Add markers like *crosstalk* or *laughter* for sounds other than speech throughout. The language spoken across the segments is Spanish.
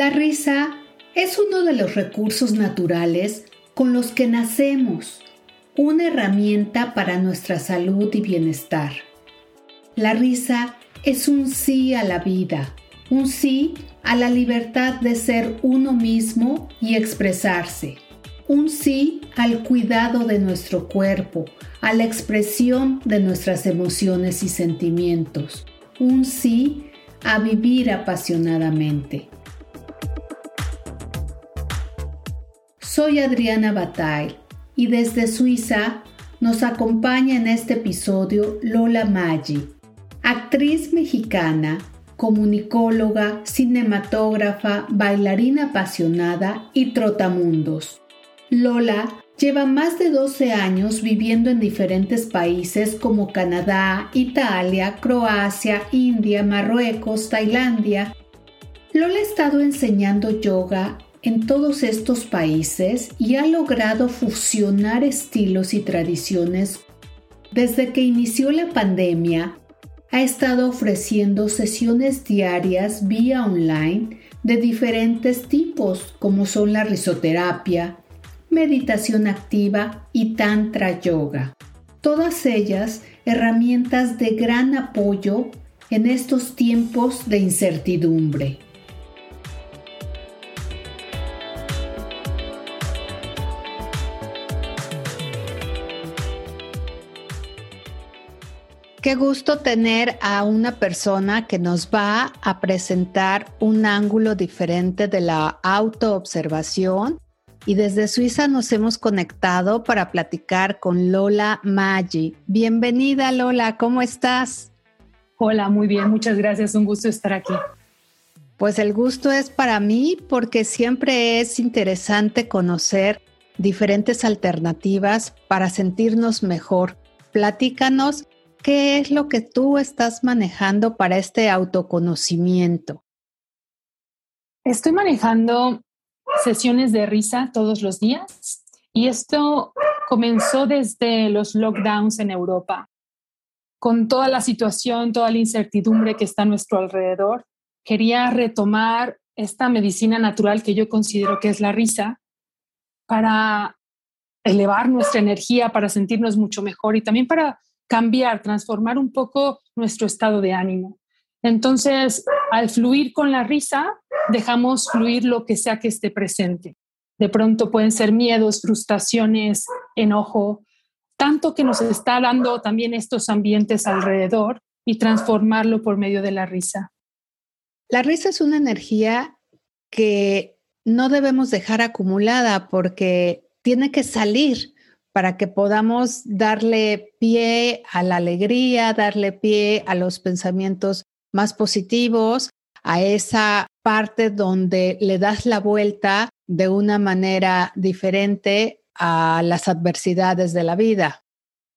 La risa es uno de los recursos naturales con los que nacemos, una herramienta para nuestra salud y bienestar. La risa es un sí a la vida, un sí a la libertad de ser uno mismo y expresarse, un sí al cuidado de nuestro cuerpo, a la expresión de nuestras emociones y sentimientos, un sí a vivir apasionadamente. Soy Adriana Bataille y desde Suiza nos acompaña en este episodio Lola Maggi, actriz mexicana, comunicóloga, cinematógrafa, bailarina apasionada y trotamundos. Lola lleva más de 12 años viviendo en diferentes países como Canadá, Italia, Croacia, India, Marruecos, Tailandia. Lola ha estado enseñando yoga en todos estos países y ha logrado fusionar estilos y tradiciones. Desde que inició la pandemia, ha estado ofreciendo sesiones diarias vía online de diferentes tipos como son la risoterapia, meditación activa y tantra yoga. Todas ellas herramientas de gran apoyo en estos tiempos de incertidumbre. Qué gusto tener a una persona que nos va a presentar un ángulo diferente de la autoobservación. Y desde Suiza nos hemos conectado para platicar con Lola Maggi. Bienvenida Lola, ¿cómo estás? Hola, muy bien, muchas gracias, un gusto estar aquí. Pues el gusto es para mí porque siempre es interesante conocer diferentes alternativas para sentirnos mejor. Platícanos ¿qué es lo que tú estás manejando para este autoconocimiento? Estoy manejando sesiones de risa todos los días y esto comenzó desde los lockdowns en Europa. Con toda la situación, toda la incertidumbre que está a nuestro alrededor, quería retomar esta medicina natural que yo considero que es la risa para elevar nuestra energía, para sentirnos mucho mejor y también para cambiar, transformar un poco nuestro estado de ánimo. Entonces, al fluir con la risa, dejamos fluir lo que sea que esté presente. De pronto pueden ser miedos, frustraciones, enojo, tanto que nos está dando también estos ambientes alrededor y transformarlo por medio de la risa. La risa es una energía que no debemos dejar acumulada porque tiene que salir para que podamos darle pie a la alegría, darle pie a los pensamientos más positivos, a esa parte donde le das la vuelta de una manera diferente a las adversidades de la vida.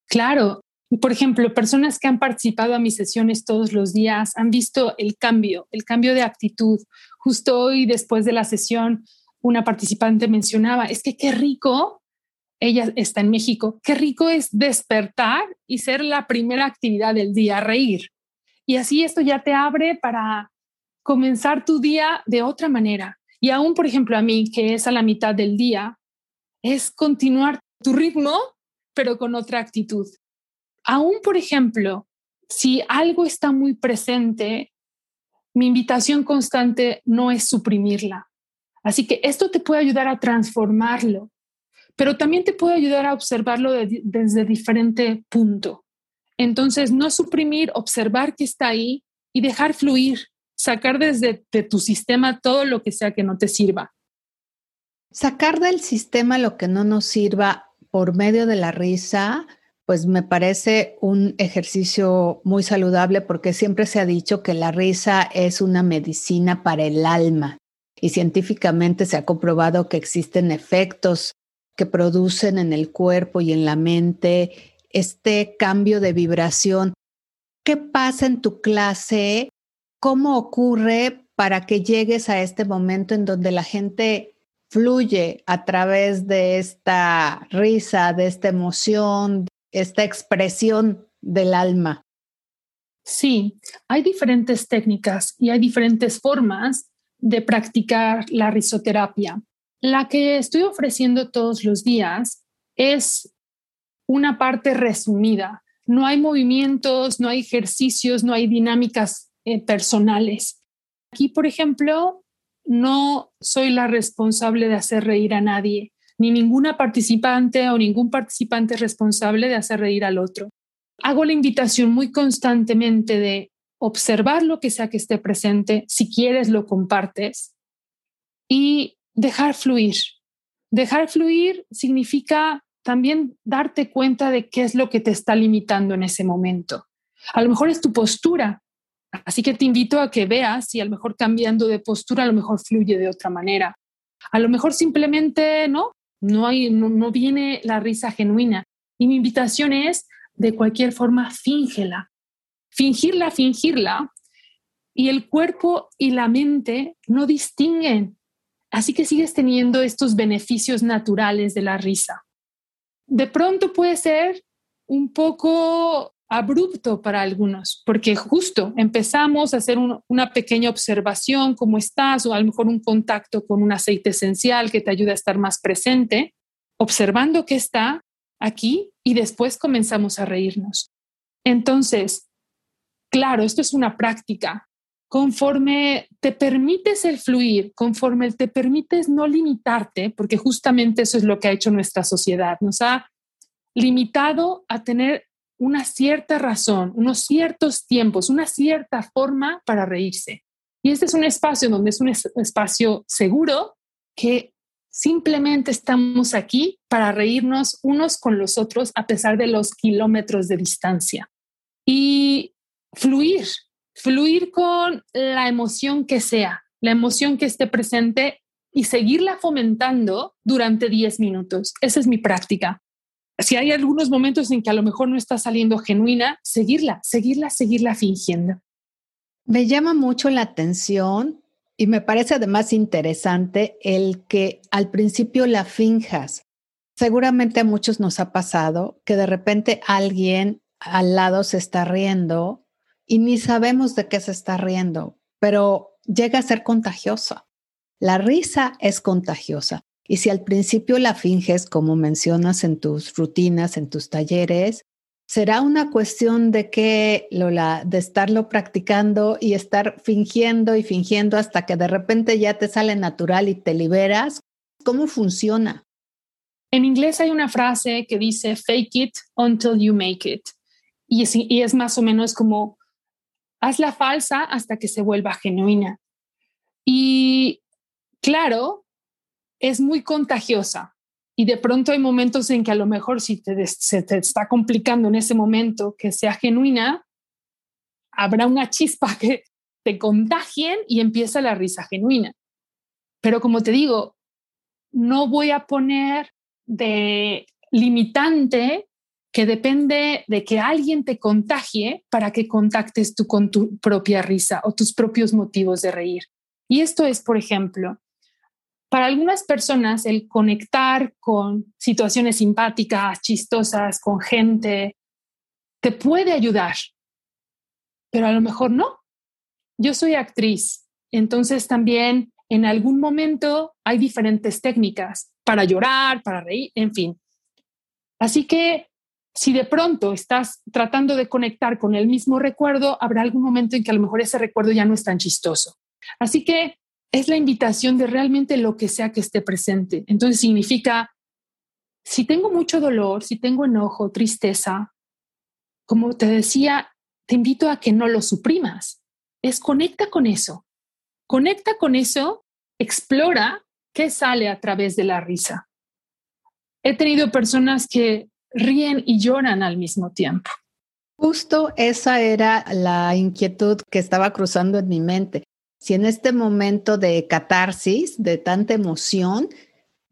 Claro. Por ejemplo, personas que han participado a mis sesiones todos los días han visto el cambio, el cambio de actitud. Justo hoy, después de la sesión, una participante mencionaba, es que qué rico ella está en México, qué rico es despertar y ser la primera actividad del día, reír. Y así esto ya te abre para comenzar tu día de otra manera. Y aún, por ejemplo, a mí, que es a la mitad del día, es continuar tu ritmo, pero con otra actitud. Aún, por ejemplo, si algo está muy presente, mi invitación constante no es suprimirla. Así que esto te puede ayudar a transformarlo pero también te puede ayudar a observarlo desde diferente punto. Entonces, no suprimir, observar que está ahí y dejar fluir, sacar desde de tu sistema todo lo que sea que no te sirva. Sacar del sistema lo que no nos sirva por medio de la risa, pues me parece un ejercicio muy saludable porque siempre se ha dicho que la risa es una medicina para el alma y científicamente se ha comprobado que existen efectos que producen en el cuerpo y en la mente este cambio de vibración. ¿Qué pasa en tu clase? ¿Cómo ocurre para que llegues a este momento en donde la gente fluye a través de esta risa, de esta emoción, esta expresión del alma? Sí, hay diferentes técnicas y hay diferentes formas de practicar la risoterapia. La que estoy ofreciendo todos los días es una parte resumida. No hay movimientos, no hay ejercicios, no hay dinámicas eh, personales. Aquí, por ejemplo, no soy la responsable de hacer reír a nadie, ni ninguna participante o ningún participante responsable de hacer reír al otro. Hago la invitación muy constantemente de observar lo que sea que esté presente, si quieres lo compartes y dejar fluir. Dejar fluir significa también darte cuenta de qué es lo que te está limitando en ese momento. A lo mejor es tu postura, así que te invito a que veas si a lo mejor cambiando de postura a lo mejor fluye de otra manera. A lo mejor simplemente no, no hay no, no viene la risa genuina. Y mi invitación es de cualquier forma fíngela fingirla, fingirla, y el cuerpo y la mente no distinguen. Así que sigues teniendo estos beneficios naturales de la risa. De pronto puede ser un poco abrupto para algunos, porque justo empezamos a hacer una pequeña observación, cómo estás, o a lo mejor un contacto con un aceite esencial que te ayuda a estar más presente, observando qué está aquí y después comenzamos a reírnos. Entonces, Claro, esto es una práctica. Conforme te permites el fluir, conforme te permites no limitarte, porque justamente eso es lo que ha hecho nuestra sociedad, nos ha limitado a tener una cierta razón, unos ciertos tiempos, una cierta forma para reírse. Y este es un espacio donde es un espacio seguro que simplemente estamos aquí para reírnos unos con los otros a pesar de los kilómetros de distancia. Y fluir, fluir con la emoción que sea, la emoción que esté presente y seguirla fomentando durante 10 minutos. Esa es mi práctica. Si hay algunos momentos en que a lo mejor no está saliendo genuina, seguirla, seguirla, seguirla fingiendo. Me llama mucho la atención y me parece además interesante el que al principio la finjas. Seguramente a muchos nos ha pasado que de repente alguien al lado se está riendo y ni sabemos de qué se está riendo, pero llega a ser contagiosa. La risa es contagiosa. Y si al principio la finges, como mencionas en tus rutinas, en tus talleres, será una cuestión de que, Lola, de estarlo practicando y estar fingiendo y fingiendo hasta que de repente ya te sale natural y te liberas. ¿Cómo funciona? En inglés hay una frase que dice fake it until you make it. Y es, y es más o menos como hazla falsa hasta que se vuelva genuina. Y claro, es muy contagiosa. Y de pronto hay momentos en que a lo mejor si se te está complicando en ese momento que sea genuina, habrá una chispa que te contagien y empieza la risa genuina. Pero como te digo, no voy a poner de limitante que depende de que alguien te contagie para que contactes tú con tu propia risa o tus propios motivos de reír. Y esto es, por ejemplo, para algunas personas el conectar con situaciones simpáticas, chistosas, con gente, te puede ayudar, pero a lo mejor no. Yo soy actriz, entonces también en algún momento hay diferentes técnicas para llorar, para reír, en fin. Así que si de pronto estás tratando de conectar con el mismo recuerdo, habrá algún momento en que a lo mejor ese recuerdo ya no es tan chistoso. Así que es la invitación de realmente lo que sea que esté presente. Entonces significa, si tengo mucho dolor, si tengo enojo, tristeza, como te decía, te invito a que no lo suprimas. Es conecta con eso. Conecta con eso, explora qué sale a través de la risa. He tenido personas que ríen y lloran al mismo tiempo. Justo esa era la inquietud que estaba cruzando en mi mente. Si en este momento de catarsis, de tanta emoción,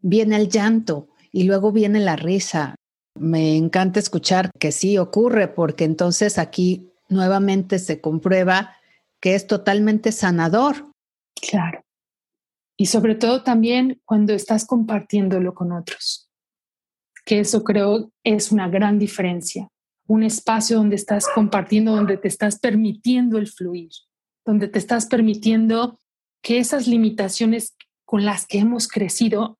viene el llanto y luego viene la risa. Me encanta escuchar que sí ocurre porque entonces aquí nuevamente se comprueba que es totalmente sanador. Claro. Y sobre todo también cuando estás compartiéndolo con otros que eso creo es una gran diferencia. Un espacio donde estás compartiendo, donde te estás permitiendo el fluir, donde te estás permitiendo que esas limitaciones con las que hemos crecido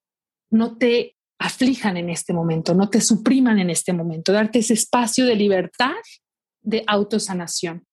no te aflijan en este momento, no te supriman en este momento, darte ese espacio de libertad, de autosanación.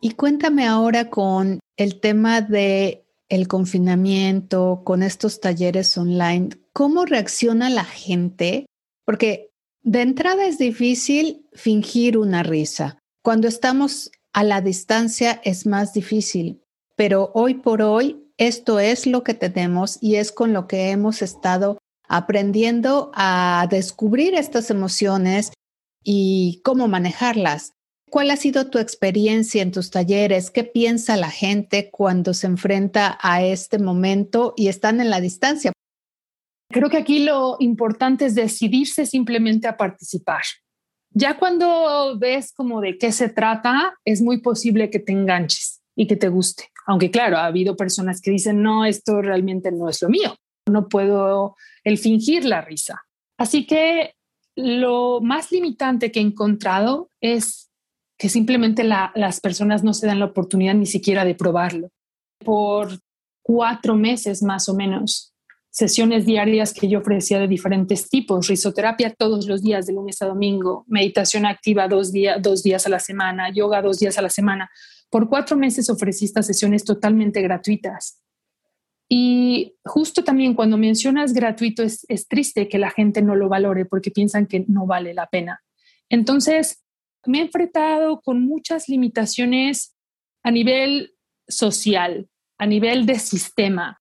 Y cuéntame ahora con el tema de el confinamiento, con estos talleres online, ¿cómo reacciona la gente? Porque de entrada es difícil fingir una risa. Cuando estamos a la distancia es más difícil, pero hoy por hoy esto es lo que tenemos y es con lo que hemos estado aprendiendo a descubrir estas emociones y cómo manejarlas. ¿Cuál ha sido tu experiencia en tus talleres? ¿Qué piensa la gente cuando se enfrenta a este momento y están en la distancia? Creo que aquí lo importante es decidirse simplemente a participar. Ya cuando ves como de qué se trata, es muy posible que te enganches y que te guste. Aunque claro, ha habido personas que dicen, no, esto realmente no es lo mío. No puedo el fingir la risa. Así que lo más limitante que he encontrado es que simplemente las personas no se dan la oportunidad ni siquiera de probarlo. Por cuatro meses más o menos, sesiones diarias que yo ofrecía de diferentes tipos, risoterapia todos los días de lunes a domingo, meditación activa dos, dos días a la semana, yoga dos días a la semana. Por cuatro meses ofrecí estas sesiones totalmente gratuitas. Y justo también cuando mencionas gratuito es, es triste que la gente no lo valore porque piensan que no vale la pena. Entonces, me he enfrentado con muchas limitaciones a nivel social, a nivel de sistema.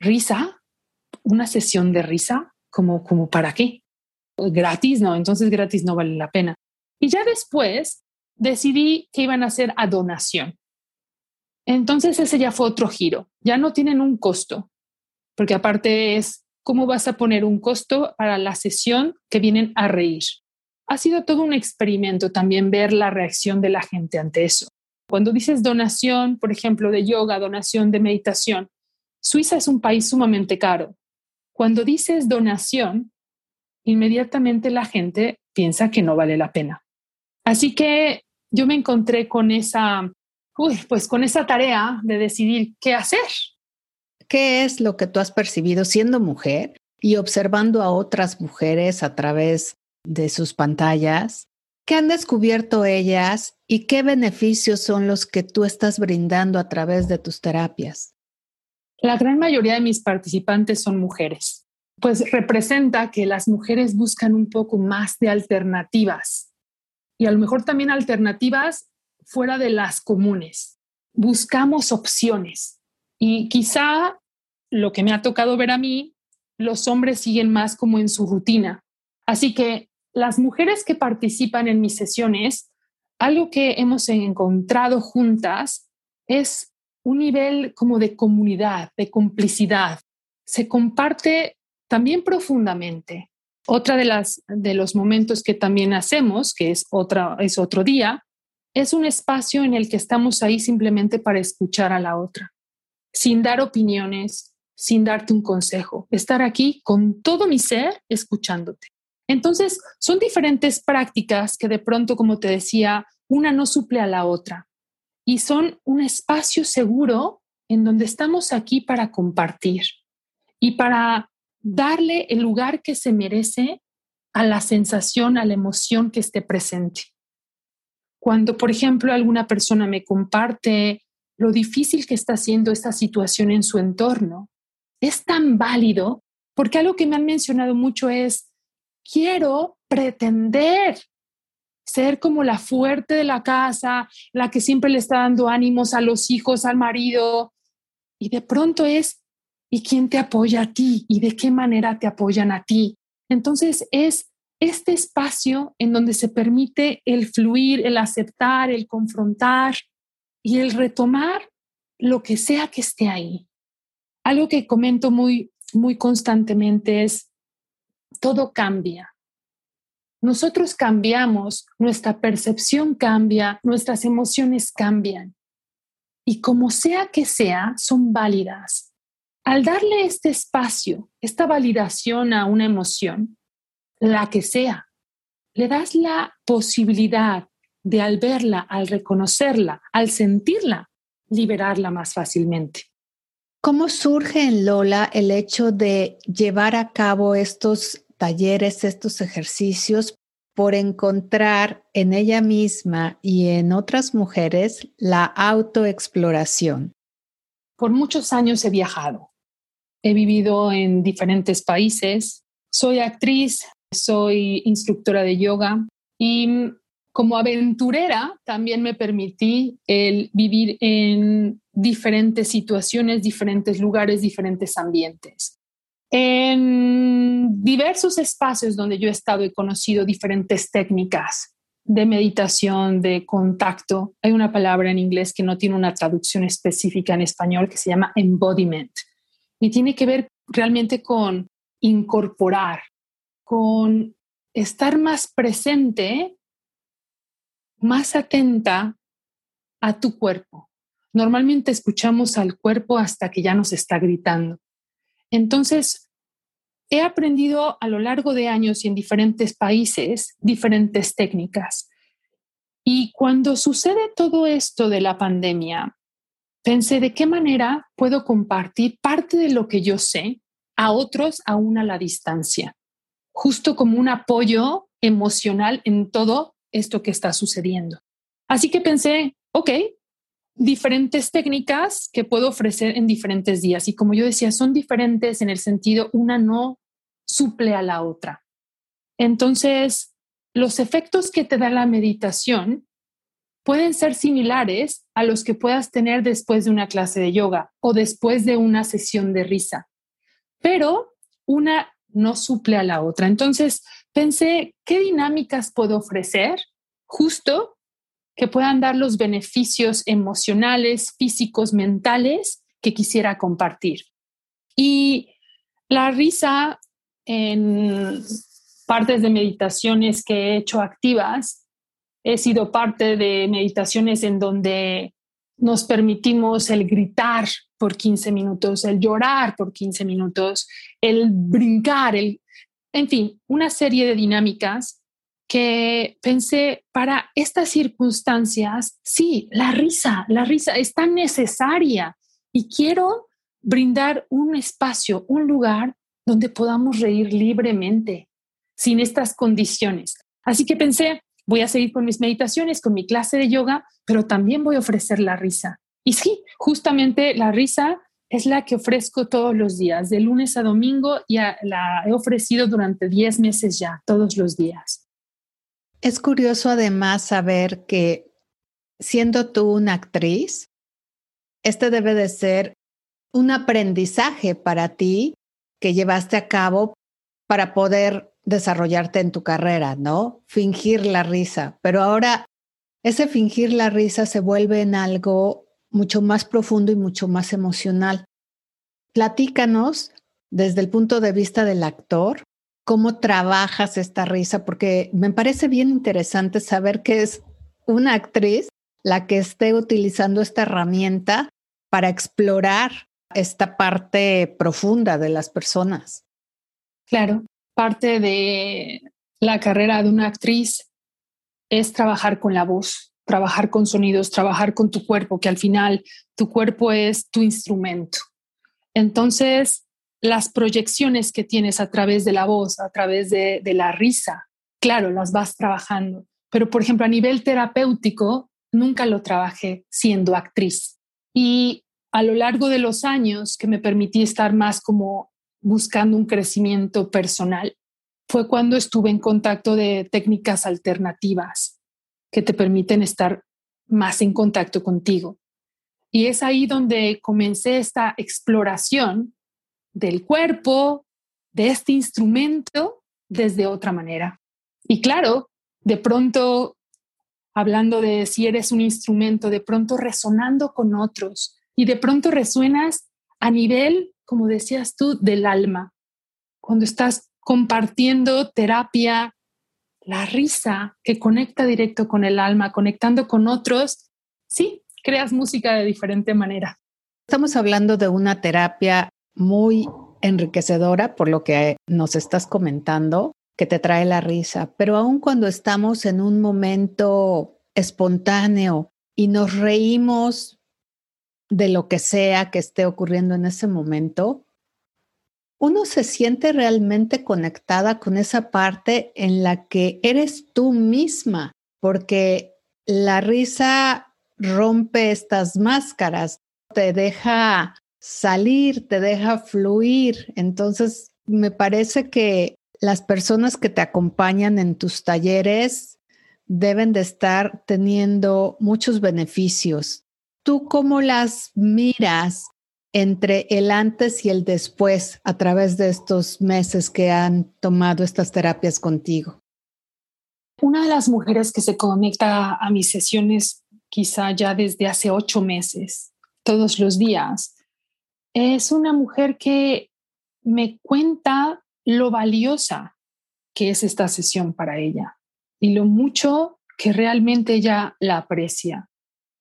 Risa, una sesión de risa, como, como para qué? Gratis, no, entonces gratis no vale la pena. Y ya después decidí que iban a hacer a donación. Entonces ese ya fue otro giro. Ya no tienen un costo, porque aparte es cómo vas a poner un costo para la sesión que vienen a reír ha sido todo un experimento también ver la reacción de la gente ante eso. Cuando dices donación, por ejemplo, de yoga, donación de meditación, Suiza es un país sumamente caro. Cuando dices donación, inmediatamente la gente piensa que no vale la pena. Así que yo me encontré con esa, pues con esa tarea de decidir qué hacer. ¿Qué es lo que tú has percibido siendo mujer y observando a otras mujeres a través de sus pantallas, ¿qué han descubierto ellas y qué beneficios son los que tú estás brindando a través de tus terapias? La gran mayoría de mis participantes son mujeres, pues representa que las mujeres buscan un poco más de alternativas y a lo mejor también alternativas fuera de las comunes. Buscamos opciones y quizá lo que me ha tocado ver a mí, los hombres siguen más como en su rutina. Así que las mujeres que participan en mis sesiones, algo que hemos encontrado juntas es un nivel como de comunidad, de complicidad. Se comparte también profundamente. Otra de las de los momentos que también hacemos, que es otra es otro día, es un espacio en el que estamos ahí simplemente para escuchar a la otra, sin dar opiniones, sin darte un consejo, estar aquí con todo mi ser escuchándote. Entonces, son diferentes prácticas que de pronto, como te decía, una no suple a la otra y son un espacio seguro en donde estamos aquí para compartir y para darle el lugar que se merece a la sensación, a la emoción que esté presente. Cuando, por ejemplo, alguna persona me comparte lo difícil que está haciendo esta situación en su entorno, es tan válido porque algo que me han mencionado mucho es, quiero pretender ser como la fuerte de la casa, la que siempre le está dando ánimos a los hijos, al marido. Y de pronto es, ¿y quién te apoya a ti? ¿Y de qué manera te apoyan a ti? Entonces es este espacio en donde se permite el fluir, el aceptar, el confrontar y el retomar lo que sea que esté ahí. Algo que comento muy, muy constantemente es, todo cambia. Nosotros cambiamos, nuestra percepción cambia, nuestras emociones cambian. Y como sea que sea, son válidas. Al darle este espacio, esta validación a una emoción, la que sea, le das la posibilidad de al verla, al reconocerla, al sentirla, liberarla más fácilmente. ¿Cómo surge en Lola el hecho de llevar a cabo estos talleres, estos ejercicios por encontrar en ella misma y en otras mujeres la autoexploración? Por muchos años he viajado. He vivido en diferentes países. Soy actriz, soy instructora de yoga y como aventurera también me permití el vivir en diferentes situaciones, diferentes lugares, diferentes ambientes. En diversos espacios donde yo he estado he conocido diferentes técnicas de meditación, de contacto. Hay una palabra en inglés que no tiene una traducción específica en español que se llama embodiment y tiene que ver realmente con incorporar, con estar más presente, más atenta a tu cuerpo. Normalmente escuchamos al cuerpo hasta que ya nos está gritando. Entonces, he aprendido a lo largo de años y en diferentes países diferentes técnicas. Y cuando sucede todo esto de la pandemia, pensé de qué manera puedo compartir parte de lo que yo sé a otros aún a la distancia, justo como un apoyo emocional en todo esto que está sucediendo. Así que pensé, ok, diferentes técnicas que puedo ofrecer en diferentes días. Y como yo decía, son diferentes en el sentido, una no suple a la otra. Entonces, los efectos que te da la meditación pueden ser similares a los que puedas tener después de una clase de yoga o después de una sesión de risa, pero una no suple a la otra. Entonces, pensé, ¿qué dinámicas puedo ofrecer justo que puedan dar los beneficios emocionales, físicos, mentales que quisiera compartir. Y la risa en partes de meditaciones que he hecho activas, he sido parte de meditaciones en donde nos permitimos el gritar por 15 minutos, el llorar por 15 minutos, el brincar, el, en fin, una serie de dinámicas que pensé, para estas circunstancias, sí, la risa, la risa es tan necesaria y quiero brindar un espacio, un lugar donde podamos reír libremente, sin estas condiciones. Así que pensé, voy a seguir con mis meditaciones, con mi clase de yoga, pero también voy a ofrecer la risa. Y sí, justamente la risa es la que ofrezco todos los días, de lunes a domingo, y la he ofrecido durante 10 meses ya, todos los días. Es curioso además saber que siendo tú una actriz, este debe de ser un aprendizaje para ti que llevaste a cabo para poder desarrollarte en tu carrera, ¿no? Fingir la risa. Pero ahora ese fingir la risa se vuelve en algo mucho más profundo y mucho más emocional. Platícanos desde el punto de vista del actor, cómo trabajas esta risa, porque me parece bien interesante saber que es una actriz la que esté utilizando esta herramienta para explorar esta parte profunda de las personas. Claro, parte de la carrera de una actriz es trabajar con la voz, trabajar con sonidos, trabajar con tu cuerpo, que al final tu cuerpo es tu instrumento. Entonces, las proyecciones que tienes a través de la voz, a través de, la risa, claro, las vas trabajando. Pero, por ejemplo, a nivel terapéutico, nunca lo trabajé siendo actriz. Y a lo largo de los años que me permití estar más como buscando un crecimiento personal, fue cuando estuve en contacto de técnicas alternativas que te permiten estar más en contacto contigo. Y es ahí donde comencé esta exploración del cuerpo, de este instrumento, desde otra manera. Y claro, de pronto, hablando de si eres un instrumento, de pronto resonando con otros y de pronto resuenas a nivel, como decías tú, del alma. Cuando estás compartiendo terapia, la risa que conecta directo con el alma, conectando con otros, sí, creas música de diferente manera. Estamos hablando de una terapia muy enriquecedora por lo que nos estás comentando, que te trae la risa, pero aun cuando estamos en un momento espontáneo y nos reímos de lo que sea que esté ocurriendo en ese momento, uno se siente realmente conectada con esa parte en la que eres tú misma, porque la risa rompe estas máscaras, te deja salir, te deja fluir. Entonces, me parece que las personas que te acompañan en tus talleres deben de estar teniendo muchos beneficios. ¿Tú cómo las miras entre el antes y el después a través de estos meses que han tomado estas terapias contigo? Una de las mujeres que se conecta a mis sesiones quizá ya desde hace ocho meses, todos los días, es una mujer que me cuenta lo valiosa que es esta sesión para ella y lo mucho que realmente ella la aprecia.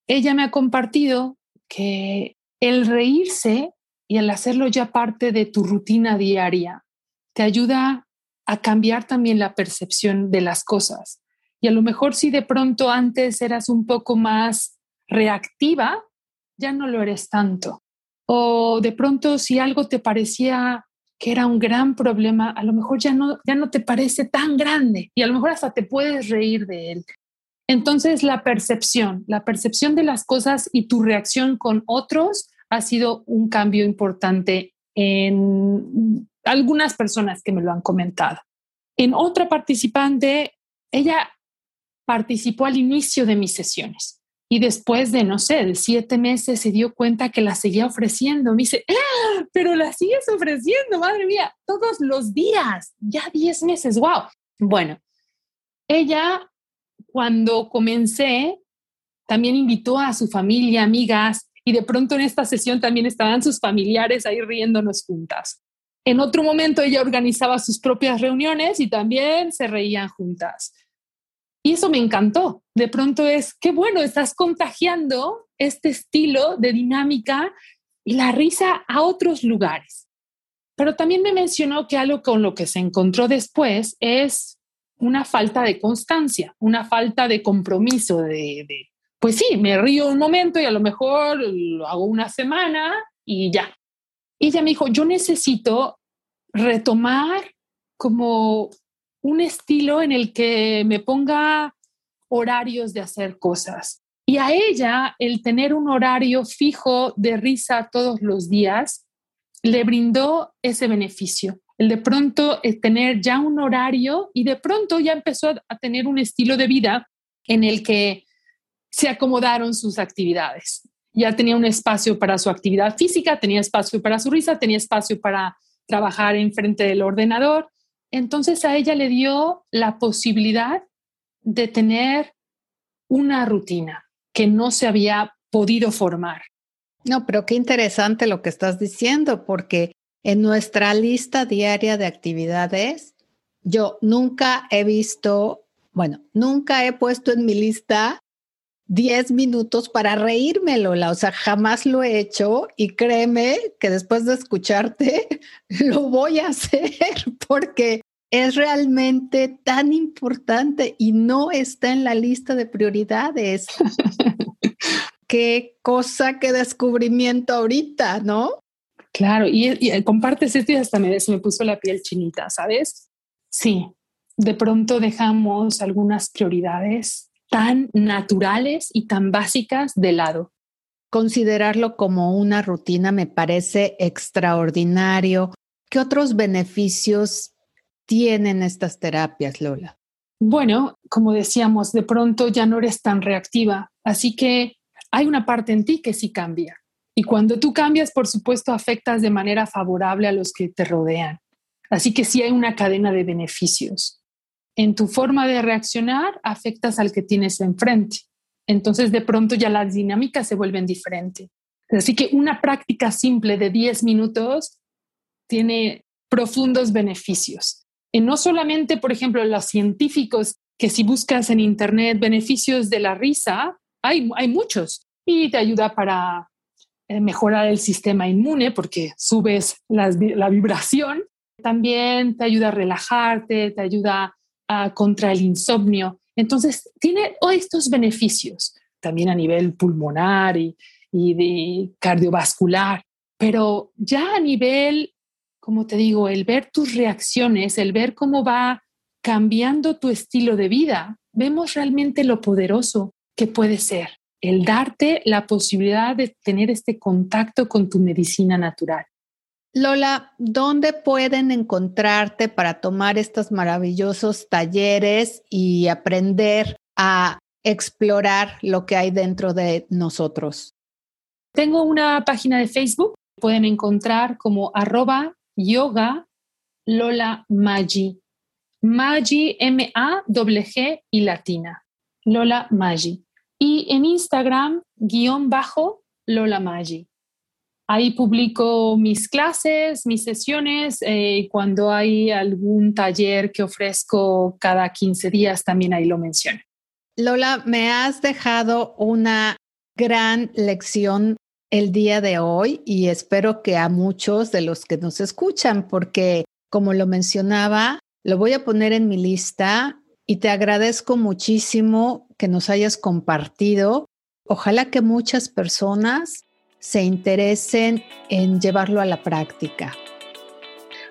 Ella me ha compartido que el reírse y el hacerlo ya parte de tu rutina diaria te ayuda a cambiar también la percepción de las cosas. Y a lo mejor si de pronto antes eras un poco más reactiva, ya no lo eres tanto. O de pronto si algo te parecía que era un gran problema, a lo mejor ya no, ya no te parece tan grande y a lo mejor hasta te puedes reír de él. Entonces, la percepción, la percepción de las cosas y tu reacción con otros ha sido un cambio importante en algunas personas que me lo han comentado. En otra participante, ella participó al inicio de mis sesiones y después de, no sé, de siete meses se dio cuenta que la seguía ofreciendo. Me dice, ¡Ah, pero la sigues ofreciendo, madre mía, todos los días, ya diez meses, wow. Bueno, ella cuando comencé, también invitó a su familia, amigas, y de pronto en esta sesión también estaban sus familiares ahí riéndonos juntas. En otro momento ella organizaba sus propias reuniones y también se reían juntas. Y eso me encantó. De pronto es, qué bueno, estás contagiando este estilo de dinámica y la risa a otros lugares. Pero también me mencionó que algo con lo que se encontró después es una falta de constancia, una falta de compromiso, de, pues sí, me río un momento y a lo mejor lo hago una semana y ya. Y ella me dijo, yo necesito retomar como un estilo en el que me ponga horarios de hacer cosas. Y a ella el tener un horario fijo de risa todos los días le brindó ese beneficio el de pronto eh, tener ya un horario y de pronto ya empezó a tener un estilo de vida en el que se acomodaron sus actividades. Ya tenía un espacio para su actividad física, tenía espacio para su risa, tenía espacio para trabajar enfrente del ordenador. Entonces a ella le dio la posibilidad de tener una rutina que no se había podido formar. No, pero qué interesante lo que estás diciendo, porque en nuestra lista diaria de actividades, yo nunca he visto, bueno, nunca he puesto en mi lista 10 minutos para reírme, Lola. O sea, jamás lo he hecho y créeme que después de escucharte *laughs* lo voy a hacer *laughs* porque es realmente tan importante y no está en la lista de prioridades. *laughs* qué cosa, qué descubrimiento ahorita, ¿no? Claro, y, compartes esto y hasta me, se me puso la piel chinita, ¿sabes? Sí, de pronto dejamos algunas prioridades tan naturales y tan básicas de lado. Considerarlo como una rutina me parece extraordinario. ¿Qué otros beneficios tienen estas terapias, Lola? Bueno, como decíamos, de pronto ya no eres tan reactiva, así que hay una parte en ti que sí cambia. Y cuando tú cambias, por supuesto, afectas de manera favorable a los que te rodean. Así que sí hay una cadena de beneficios. En tu forma de reaccionar, afectas al que tienes enfrente. Entonces, de pronto ya las dinámicas se vuelven diferentes. Así que una práctica simple de 10 minutos tiene profundos beneficios. Y no solamente, por ejemplo, los científicos, que si buscas en Internet beneficios de la risa, hay, hay muchos y te ayuda para eh, mejorar el sistema inmune porque subes la vibración. También te ayuda a relajarte, te ayuda a, contra el insomnio. Entonces, tiene estos beneficios, también a nivel pulmonar y, y de cardiovascular, pero ya a nivel, como te digo, el ver tus reacciones, el ver cómo va cambiando tu estilo de vida, vemos realmente lo poderoso que puede ser el darte la posibilidad de tener este contacto con tu medicina natural. Lola, ¿dónde pueden encontrarte para tomar estos maravillosos talleres y aprender a explorar lo que hay dentro de nosotros? Tengo una página de Facebook, pueden encontrar como arroba yoga Lola Maggi. Maggi, M-A-G y latina. Lola Maggi. Y en Instagram, guion bajo Lola Maggi. Ahí publico mis clases, mis sesiones, eh, y cuando hay algún taller que ofrezco cada 15 días, también ahí lo menciono. Lola, me has dejado una gran lección el día de hoy y espero que a muchos de los que nos escuchan, porque como lo mencionaba, lo voy a poner en mi lista y te agradezco muchísimo que nos hayas compartido. Ojalá que muchas personas se interesen en llevarlo a la práctica.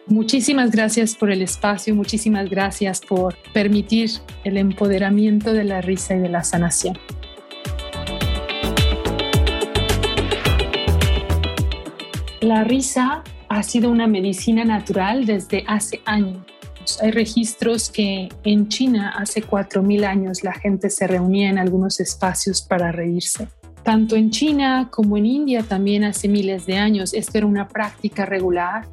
Muchísimas gracias por el espacio, muchísimas gracias por permitir el empoderamiento de la risa y de la sanación. La risa ha sido una medicina natural desde hace años. Hay registros que en China hace 4.000 años la gente se reunía en algunos espacios para reírse. Tanto en China como en India también hace miles de años esto era una práctica regular.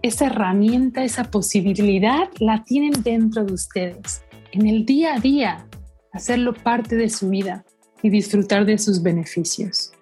Esa herramienta, esa posibilidad la tienen dentro de ustedes, en el día a día, hacerlo parte de su vida y disfrutar de sus beneficios.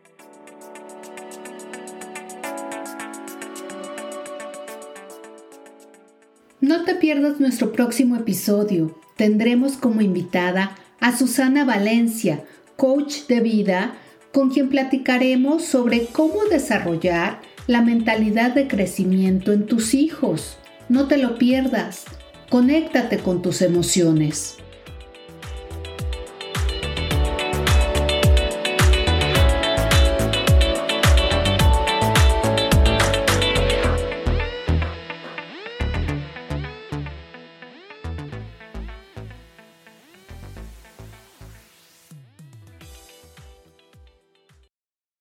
No te pierdas nuestro próximo episodio. Tendremos como invitada a Susana Valencia, coach de vida, con quien platicaremos sobre cómo desarrollar la mentalidad de crecimiento en tus hijos. No te lo pierdas. Conéctate con tus emociones.